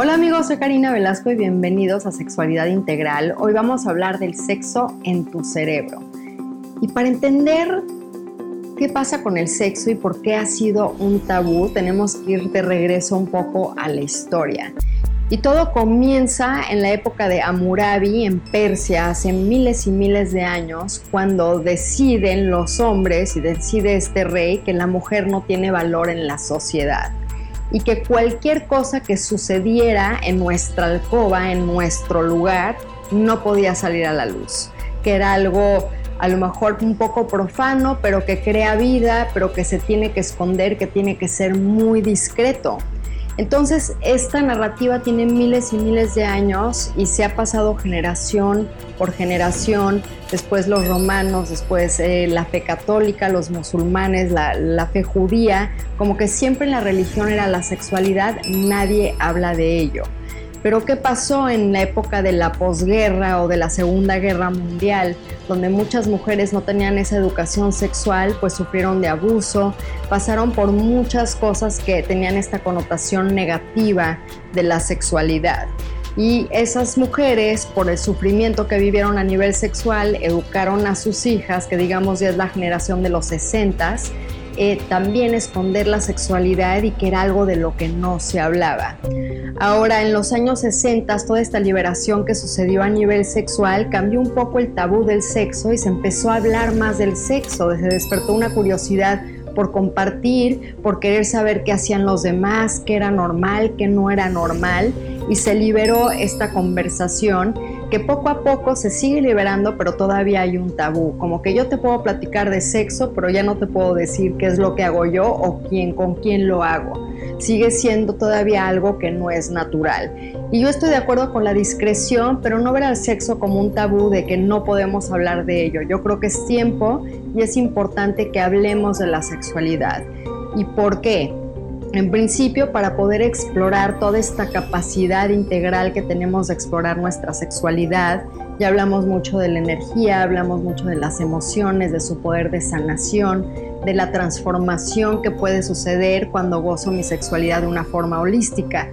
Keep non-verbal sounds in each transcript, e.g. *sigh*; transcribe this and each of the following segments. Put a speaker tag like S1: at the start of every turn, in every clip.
S1: Hola amigos, soy Karina Velasco y bienvenidos a Sexualidad Integral. Hoy vamos a hablar del sexo en tu cerebro. Y para entender qué pasa con el sexo y por qué ha sido un tabú, tenemos que ir de regreso un poco a la historia. Y todo comienza en la época de Amurabi en Persia, hace miles y miles de años, cuando deciden los hombres y decide este rey que la mujer no tiene valor en la sociedad y que cualquier cosa que sucediera en nuestra alcoba, en nuestro lugar, no podía salir a la luz, que era algo a lo mejor un poco profano, pero que crea vida, pero que se tiene que esconder, que tiene que ser muy discreto. Entonces, esta narrativa tiene miles y miles de años y se ha pasado generación por generación, después los romanos, después eh, la fe católica, los musulmanes, la, la fe judía, como que siempre en la religión era la sexualidad, nadie habla de ello. Pero ¿qué pasó en la época de la posguerra o de la Segunda Guerra Mundial, donde muchas mujeres no tenían esa educación sexual, pues sufrieron de abuso, pasaron por muchas cosas que tenían esta connotación negativa de la sexualidad? Y esas mujeres, por el sufrimiento que vivieron a nivel sexual, educaron a sus hijas, que digamos ya es la generación de los 60 eh, también esconder la sexualidad y que era algo de lo que no se hablaba. Ahora, en los años 60, toda esta liberación que sucedió a nivel sexual cambió un poco el tabú del sexo y se empezó a hablar más del sexo, se despertó una curiosidad por compartir, por querer saber qué hacían los demás, qué era normal, qué no era normal, y se liberó esta conversación que poco a poco se sigue liberando, pero todavía hay un tabú. Como que yo te puedo platicar de sexo, pero ya no te puedo decir qué es lo que hago yo o quién, con quién lo hago. Sigue siendo todavía algo que no es natural. Y yo estoy de acuerdo con la discreción, pero no ver al sexo como un tabú de que no podemos hablar de ello. Yo creo que es tiempo y es importante que hablemos de la sexualidad. ¿Y por qué? En principio, para poder explorar toda esta capacidad integral que tenemos de explorar nuestra sexualidad, ya hablamos mucho de la energía, hablamos mucho de las emociones, de su poder de sanación, de la transformación que puede suceder cuando gozo mi sexualidad de una forma holística.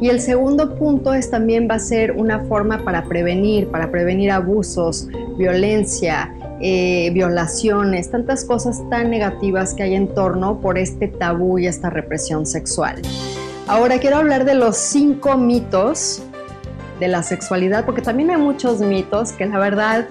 S1: Y el segundo punto es también va a ser una forma para prevenir, para prevenir abusos, violencia, eh, violaciones, tantas cosas tan negativas que hay en torno por este tabú y esta represión sexual. Ahora quiero hablar de los cinco mitos de la sexualidad, porque también hay muchos mitos que la verdad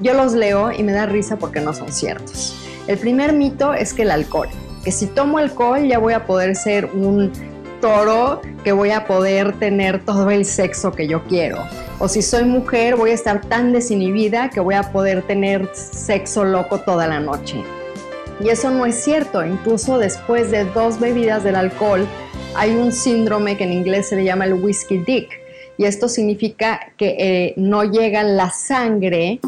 S1: yo los leo y me da risa porque no son ciertos. El primer mito es que el alcohol, que si tomo alcohol ya voy a poder ser un toro, que voy a poder tener todo el sexo que yo quiero o si soy mujer voy a estar tan desinhibida que voy a poder tener sexo loco toda la noche. Y eso no es cierto, incluso después de dos bebidas del alcohol hay un síndrome que en inglés se le llama el whiskey dick y esto significa que eh, no llega la sangre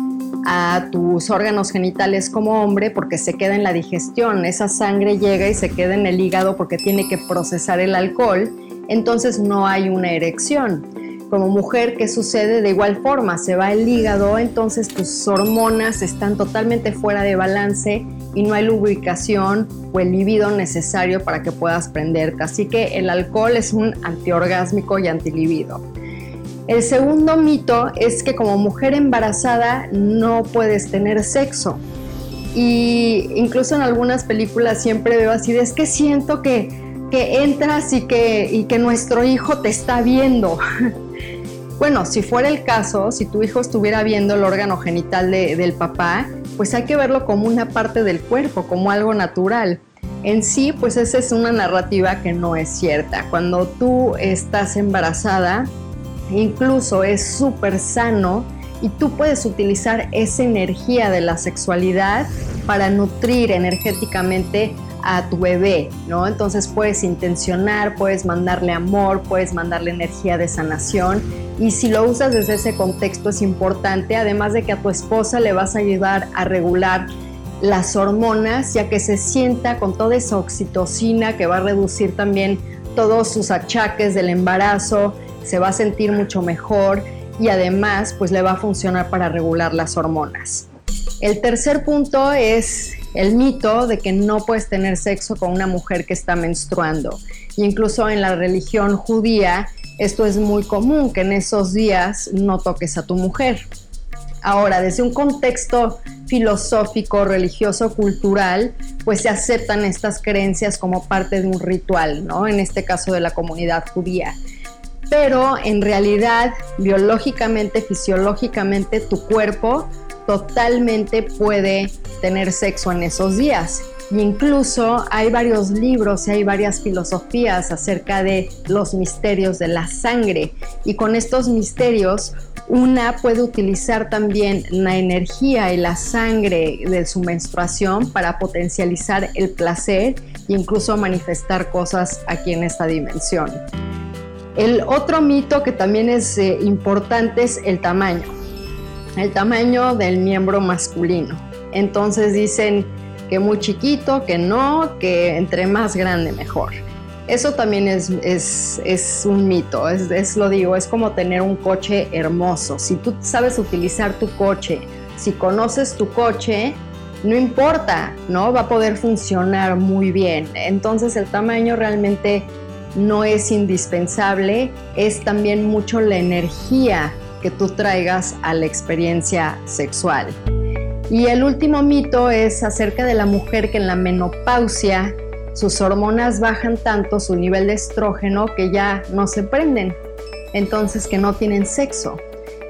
S1: a tus órganos genitales como hombre porque se queda en la digestión. Esa sangre llega y se queda en el hígado porque tiene que procesar el alcohol, entonces no hay una erección como mujer, ¿qué sucede? De igual forma, se va el hígado, entonces tus hormonas están totalmente fuera de balance y no hay lubricación o el libido necesario para que puedas prenderte. Así que el alcohol es un antiorgásmico y antilibido. El segundo mito es que como mujer embarazada no puedes tener sexo. Y incluso en algunas películas siempre veo así, es que siento que, que entras y que, y que nuestro hijo te está viendo. *laughs* Bueno, si fuera el caso, si tu hijo estuviera viendo el órgano genital del papá, pues hay que verlo como una parte del cuerpo, como algo natural. En sí, pues esa es una narrativa que no es cierta. Cuando tú estás embarazada, incluso es súper sano y tú puedes utilizar esa energía de la sexualidad para nutrir energéticamente a tu bebé, ¿no? Entonces puedes intencionar, puedes mandarle amor, puedes mandarle energía de sanación y si lo usas desde ese contexto es importante, además de que a tu esposa le vas a ayudar a regular las hormonas, ya que se sienta con toda esa oxitocina que va a reducir también todos sus achaques del embarazo, se va a sentir mucho mejor y además pues le va a funcionar para regular las hormonas. El tercer punto es el mito de que no puedes tener sexo con una mujer que está menstruando. incluso en la religión judía esto es muy común que en esos días no toques a tu mujer. Ahora, desde un contexto filosófico, religioso, cultural, pues se aceptan estas creencias como parte de un ritual, ¿no? En este caso de la comunidad judía. Pero en realidad, biológicamente, fisiológicamente, tu cuerpo totalmente puede tener sexo en esos días. Y incluso hay varios libros y hay varias filosofías acerca de los misterios de la sangre. Y con estos misterios una puede utilizar también la energía y la sangre de su menstruación para potencializar el placer e incluso manifestar cosas aquí en esta dimensión. El otro mito que también es eh, importante es el tamaño, el tamaño del miembro masculino. Entonces dicen que muy chiquito, que no, que entre más grande mejor. Eso también es, es, un mito, es, es, lo digo, es como tener un coche hermoso. Si tú sabes utilizar tu coche, si conoces tu coche, no importa, ¿no? Va a poder funcionar muy bien. Entonces el tamaño realmente no es indispensable, es también mucho la energía que tú traigas a la experiencia sexual. Y el último mito es acerca de la mujer que en la menopausia sus hormonas bajan tanto, su nivel de estrógeno, que ya no se prenden, entonces que no tienen sexo.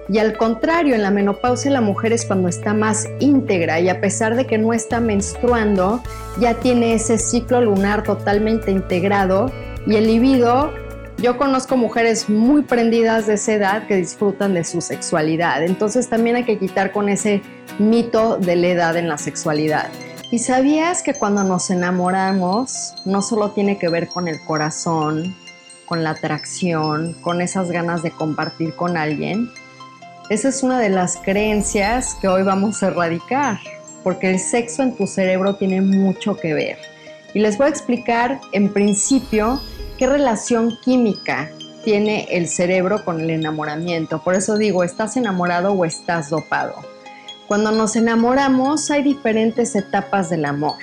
S1: Y al contrario, en la menopausia la mujer es cuando está más íntegra y a pesar de que no está menstruando, ya tiene ese ciclo lunar totalmente integrado y el libido yo conozco mujeres muy prendidas de esa edad que disfrutan de su sexualidad. Entonces también hay que quitar con ese mito de la edad en la sexualidad. ¿Y sabías que cuando nos enamoramos no solo tiene que ver con el corazón, con la atracción, con esas ganas de compartir con alguien? Esa es una de las creencias que hoy vamos a erradicar, porque el sexo en tu cerebro tiene mucho que ver. Y les voy a explicar en principio qué relación química tiene el cerebro con el enamoramiento. Por eso digo, ¿estás enamorado o estás dopado? Cuando nos enamoramos hay diferentes etapas del amor.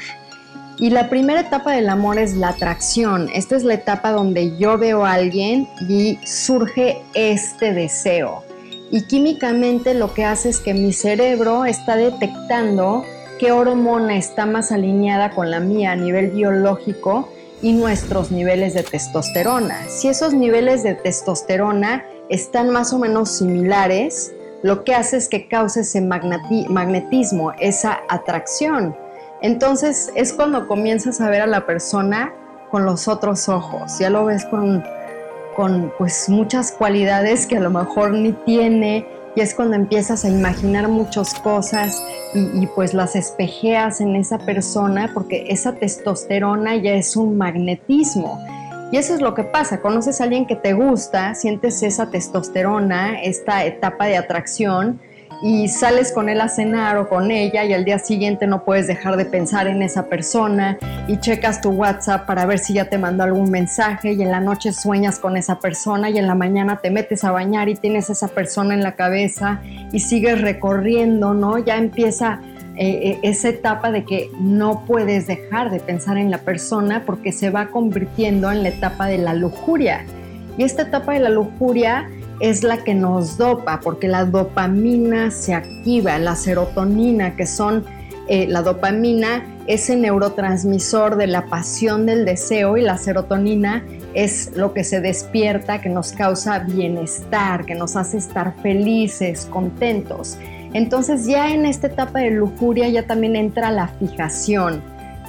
S1: Y la primera etapa del amor es la atracción. Esta es la etapa donde yo veo a alguien y surge este deseo. Y químicamente lo que hace es que mi cerebro está detectando qué hormona está más alineada con la mía a nivel biológico y nuestros niveles de testosterona. Si esos niveles de testosterona están más o menos similares, lo que hace es que cause ese magnetismo, esa atracción. Entonces es cuando comienzas a ver a la persona con los otros ojos, ya lo ves con, con pues muchas cualidades que a lo mejor ni tiene y es cuando empiezas a imaginar muchas cosas y, pues las espejeas en esa persona porque esa testosterona ya es un magnetismo. Y eso es lo que pasa, conoces a alguien que te gusta, sientes esa testosterona, esta etapa de atracción y sales con él a cenar o con ella y al día siguiente no puedes dejar de pensar en esa persona y checas tu WhatsApp para ver si ya te mandó algún mensaje y en la noche sueñas con esa persona y en la mañana te metes a bañar y tienes esa persona en la cabeza y sigues recorriendo, ¿no? Ya empieza eh, eh, esa etapa de que no puedes dejar de pensar en la persona porque se va convirtiendo en la etapa de la lujuria. Y esta etapa de la lujuria es la que nos dopa, porque la dopamina se activa, la serotonina, que son eh, la dopamina, ese neurotransmisor de la pasión del deseo y la serotonina es lo que se despierta, que nos causa bienestar, que nos hace estar felices, contentos. Entonces ya en esta etapa de lujuria ya también entra la fijación.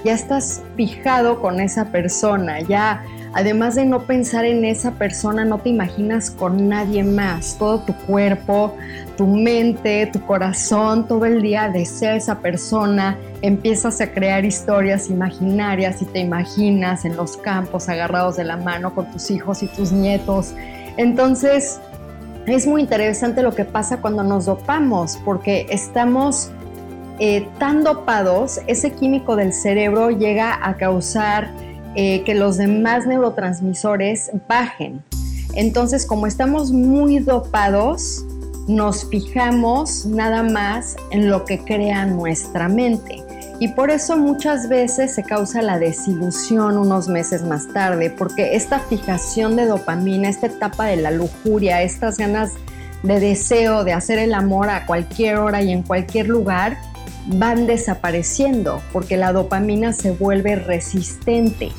S1: Ya estás fijado con esa persona, ya además de no pensar en esa persona, no te imaginas con nadie más. Todo tu cuerpo, tu mente, tu corazón, todo el día desea esa persona. Empiezas a crear historias imaginarias y te imaginas en los campos agarrados de la mano con tus hijos y tus nietos. Entonces, es muy interesante lo que pasa cuando nos dopamos, porque estamos eh, tan dopados, ese químico del cerebro llega a causar eh, que los demás neurotransmisores bajen. Entonces, como estamos muy dopados, nos fijamos nada más en lo que crea nuestra mente. Y por eso muchas veces se causa la desilusión unos meses más tarde, porque esta fijación de dopamina, esta etapa de la lujuria, estas ganas de deseo de hacer el amor a cualquier hora y en cualquier lugar, van desapareciendo, porque la dopamina se vuelve resistente.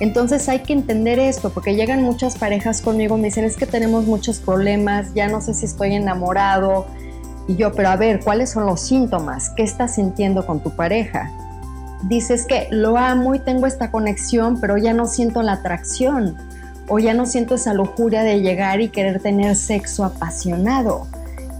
S1: Entonces hay que entender esto, porque llegan muchas parejas conmigo, me dicen, es que tenemos muchos problemas, ya no sé si estoy enamorado. Y yo, pero a ver, ¿cuáles son los síntomas? ¿Qué estás sintiendo con tu pareja? Dices que lo amo y tengo esta conexión, pero ya no siento la atracción o ya no siento esa lujuria de llegar y querer tener sexo apasionado.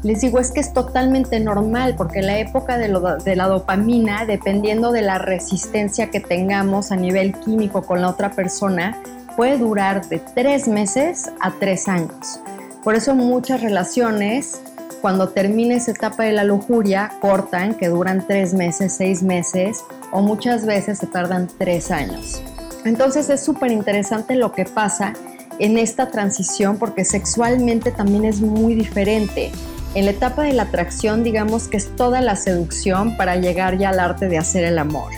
S1: Les digo, es que es totalmente normal porque la época de, la dopamina, dependiendo de la resistencia que tengamos a nivel químico con la otra persona, puede durar de tres meses a tres años. Por eso muchas relaciones, cuando termina esa etapa de la lujuria, cortan, que duran tres meses, seis meses, o muchas veces se tardan tres años. Entonces es súper interesante lo que pasa en esta transición porque sexualmente también es muy diferente. En la etapa de la atracción, digamos que es toda la seducción para llegar ya al arte de hacer el amor.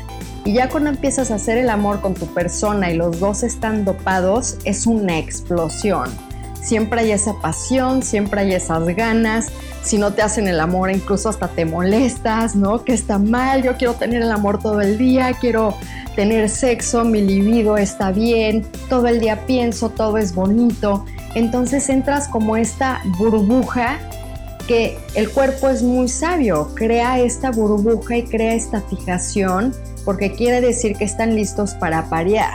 S1: Y ya cuando empiezas a hacer el amor con tu persona y los dos están dopados, es una explosión. Siempre hay esa pasión, siempre hay esas ganas. Si no te hacen el amor, incluso hasta te molestas, ¿no? Que está mal, yo quiero tener el amor todo el día, quiero tener sexo, mi libido está bien, todo el día pienso, todo es bonito. Entonces entras como esta burbuja que el cuerpo es muy sabio, crea esta burbuja y crea esta fijación porque quiere decir que están listos para parear.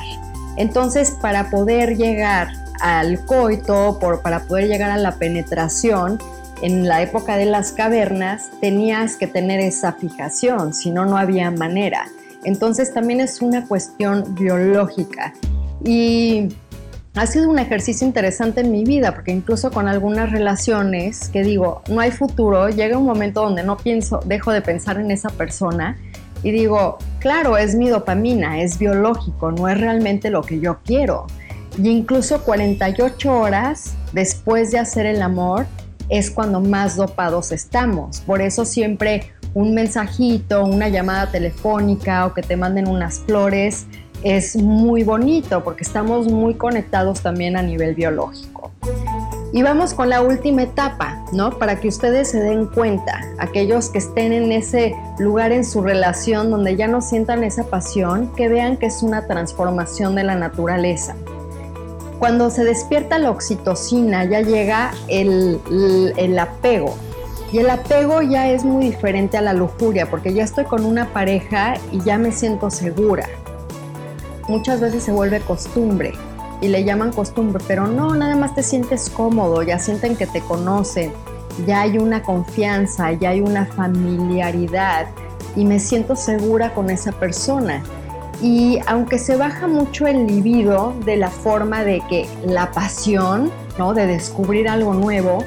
S1: Entonces, para poder llegar al coito, por, para poder llegar a la penetración, en la época de las cavernas tenías que tener esa fijación, si no, no había manera. Entonces también es una cuestión biológica. Y ha sido un ejercicio interesante en mi vida, porque incluso con algunas relaciones que digo, no hay futuro, llega un momento donde no pienso, dejo de pensar en esa persona y digo, claro, es mi dopamina, es biológico, no es realmente lo que yo quiero. Y incluso 48 horas después de hacer el amor es cuando más dopados estamos. Por eso siempre un mensajito, una llamada telefónica o que te manden unas flores es muy bonito porque estamos muy conectados también a nivel biológico. Y vamos con la última etapa, ¿no? Para que ustedes se den cuenta, aquellos que estén en ese lugar en su relación donde ya no sientan esa pasión, que vean que es una transformación de la naturaleza. Cuando se despierta la oxitocina ya llega el, apego, y el apego ya es muy diferente a la lujuria, porque ya estoy con una pareja y ya me siento segura, muchas veces se vuelve costumbre y le llaman costumbre, pero no, nada más te sientes cómodo, ya sienten que te conocen, ya hay una confianza, ya hay una familiaridad y me siento segura con esa persona. Y aunque se baja mucho el libido de la forma de que la pasión, ¿no? De descubrir algo nuevo,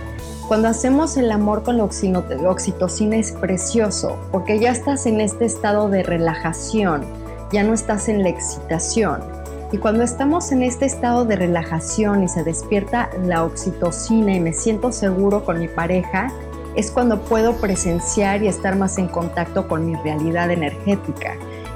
S1: cuando hacemos el amor con la oxitocina es precioso, porque ya estás en este estado de relajación ya no estás en la excitación. Y cuando estamos en este estado de relajación y se despierta la oxitocina y me siento seguro con mi pareja, es cuando puedo presenciar y estar más en contacto con mi realidad energética.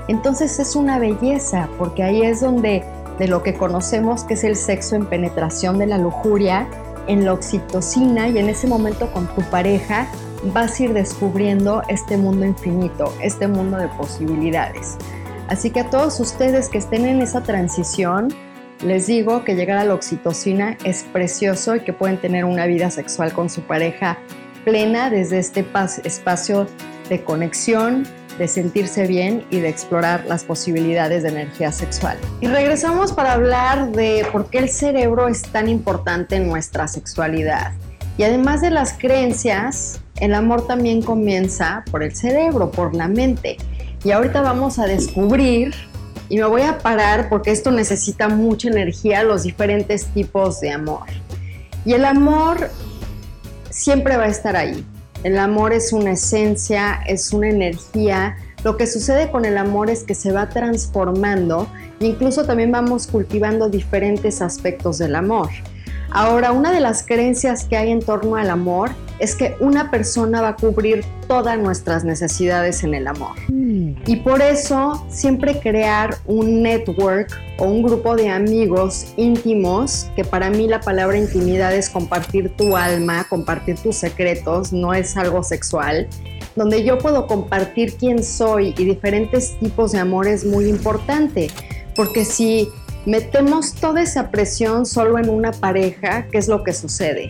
S1: Entonces es una belleza, porque ahí es donde de lo que conocemos que es el sexo en penetración de la lujuria, en la oxitocina y en ese momento con tu pareja vas a ir descubriendo este mundo infinito, este mundo de posibilidades. Así que a todos ustedes que estén en esa transición, les digo que llegar a la oxitocina es precioso y que pueden tener una vida sexual con su pareja plena desde este espacio de conexión, de sentirse bien y de explorar las posibilidades de energía sexual. Y regresamos para hablar de por qué el cerebro es tan importante en nuestra sexualidad. Y además de las creencias, el amor también comienza por el cerebro, por la mente. Y ahorita vamos a descubrir, y me voy a parar porque esto necesita mucha energía, los diferentes tipos de amor. Y el amor siempre va a estar ahí. El amor es una esencia, es una energía. Lo que sucede con el amor es que se va transformando e incluso también vamos cultivando diferentes aspectos del amor. Ahora, una de las creencias que hay en torno al amor es que una persona va a cubrir todas nuestras necesidades en el amor. Mm. Y por eso siempre crear un network o un grupo de amigos íntimos, que para mí la palabra intimidad es compartir tu alma, compartir tus secretos, no es algo sexual, donde yo puedo compartir quién soy y diferentes tipos de amor es muy importante, porque si metemos toda esa presión solo en una pareja, ¿qué es lo que sucede?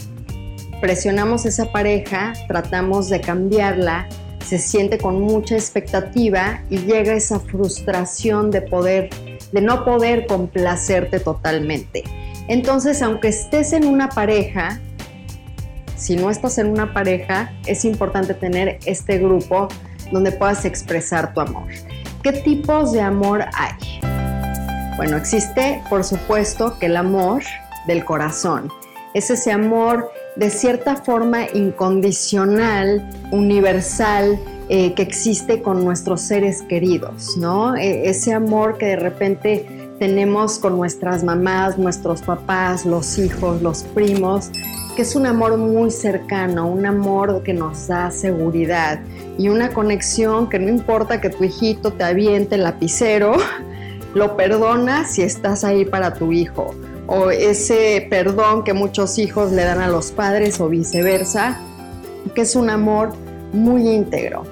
S1: Presionamos esa pareja, tratamos de cambiarla, se siente con mucha expectativa y llega esa frustración de poder de no poder complacerte totalmente. Entonces, aunque estés en una pareja, si no estás en una pareja, es importante tener este grupo donde puedas expresar tu amor. ¿Qué tipos de amor hay? Bueno, existe, por supuesto, que el amor del corazón. Es ese amor de cierta forma incondicional, universal, eh, que existe con nuestros seres queridos, ¿no? E, ese amor que de repente tenemos con nuestras mamás, nuestros papás, los hijos, los primos, que es un amor muy cercano, un amor que nos da seguridad y una conexión que no importa que tu hijito te aviente el lapicero, *laughs* lo perdonas si estás ahí para tu hijo. O ese perdón que muchos hijos le dan a los padres o viceversa, que es un amor muy íntegro.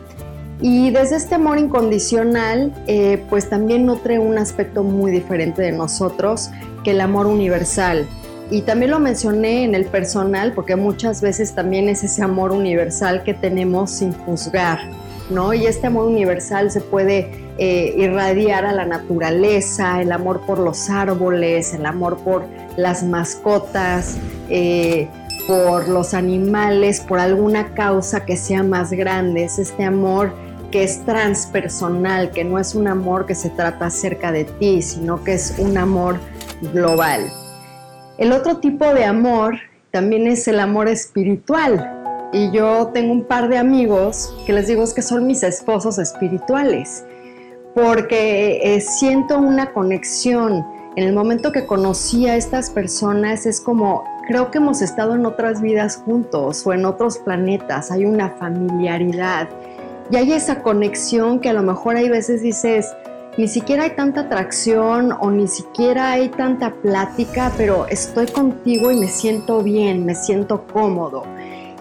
S1: Y desde este amor incondicional, eh, pues también nutre un aspecto muy diferente de nosotros que el amor universal, y también lo mencioné en el personal porque muchas veces también es ese amor universal que tenemos sin juzgar, ¿no? Y este amor universal se puede eh, irradiar a la naturaleza, el amor por los árboles, el amor por las mascotas, eh, por los animales, por alguna causa que sea más grande. Es este amor que es transpersonal, que no es un amor que se trata acerca de ti, sino que es un amor global. El otro tipo de amor también es el amor espiritual. Y yo tengo un par de amigos que les digo que son mis esposos espirituales, porque eh, siento una conexión. En el momento que conocí a estas personas es como, creo que hemos estado en otras vidas juntos o en otros planetas, hay una familiaridad y hay esa conexión que a lo mejor hay veces dices, ni siquiera hay tanta atracción o ni siquiera hay tanta plática, pero estoy contigo y me siento bien, me siento cómodo.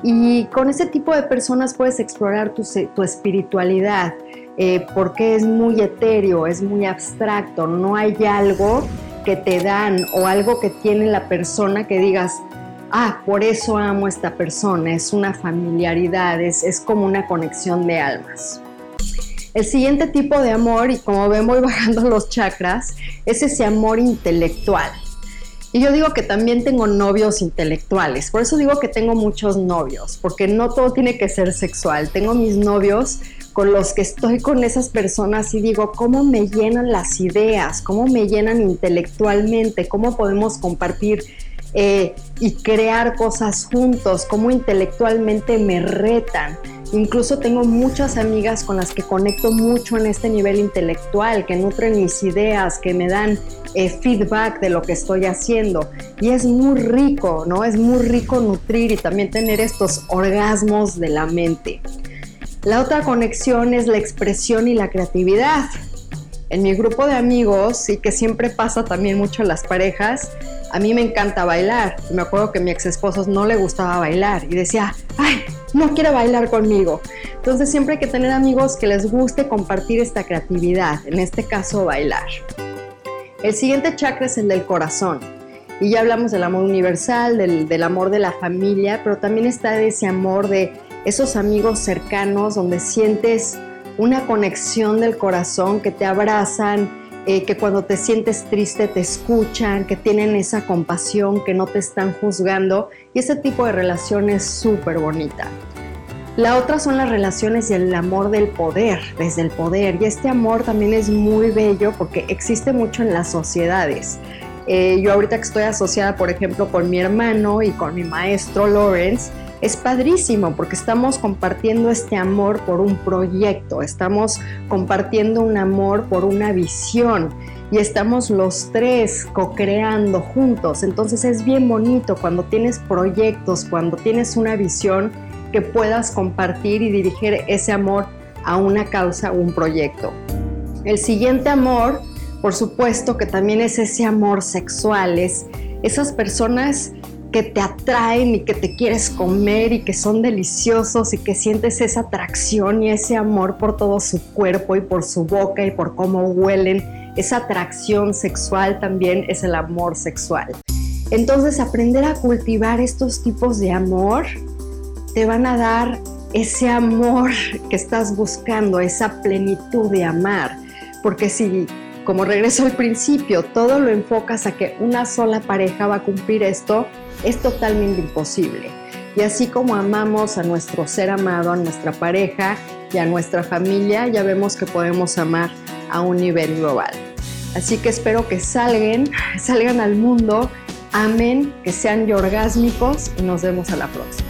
S1: Y con ese tipo de personas puedes explorar tu, espiritualidad, eh, porque es muy etéreo, es muy abstracto, no hay algo que te dan o algo que tiene la persona que digas, ah, por eso amo a esta persona, es una familiaridad, es como una conexión de almas. El siguiente tipo de amor, y como ven voy *laughs* bajando los chakras, es ese amor intelectual. Y yo digo que también tengo novios intelectuales, por eso digo que tengo muchos novios, porque no todo tiene que ser sexual. Tengo mis novios con los que estoy con esas personas y digo, ¿cómo me llenan las ideas? ¿Cómo me llenan intelectualmente? ¿Cómo podemos compartir eh, y crear cosas juntos? ¿Cómo intelectualmente me retan? Incluso tengo muchas amigas con las que conecto mucho en este nivel intelectual, que nutren mis ideas, que me dan eh, feedback de lo que estoy haciendo. Y es muy rico, ¿no? Es muy rico nutrir y también tener estos orgasmos de la mente. La otra conexión es la expresión y la creatividad. En mi grupo de amigos, y que siempre pasa también mucho en las parejas, a mí me encanta bailar. Me acuerdo que mi ex esposo no le gustaba bailar y decía, ay, no quiere bailar conmigo. Entonces siempre hay que tener amigos que les guste compartir esta creatividad, en este caso bailar. El siguiente chakra es el del corazón. Y ya hablamos del amor universal, del, amor de la familia, pero también está ese amor de esos amigos cercanos donde sientes una conexión del corazón que te abrazan, eh, que cuando te sientes triste te escuchan, que tienen esa compasión, que no te están juzgando y ese tipo de relación es súper bonita. La otra son las relaciones y el amor del poder, desde el poder. Y este amor también es muy bello porque existe mucho en las sociedades. Eh, yo ahorita que estoy asociada, por ejemplo, con mi hermano y con mi maestro Lawrence, es padrísimo porque estamos compartiendo este amor por un proyecto, estamos compartiendo un amor por una visión y estamos los tres co-creando juntos. Entonces es bien bonito cuando tienes proyectos, cuando tienes una visión que puedas compartir y dirigir ese amor a una causa o un proyecto. El siguiente amor, por supuesto que también es ese amor sexual, es esas personas que te atraen y que te quieres comer y que son deliciosos y que sientes esa atracción y ese amor por todo su cuerpo y por su boca y por cómo huelen. Esa atracción sexual también es el amor sexual. Entonces aprender a cultivar estos tipos de amor te van a dar ese amor que estás buscando, esa plenitud de amar. Porque si, como regreso al principio, todo lo enfocas a que una sola pareja va a cumplir esto, es totalmente imposible. Y así como amamos a nuestro ser amado, a nuestra pareja y a nuestra familia, ya vemos que podemos amar a un nivel global. Así que espero que salgan, salgan al mundo, amen, que sean orgásmicos y nos vemos a la próxima.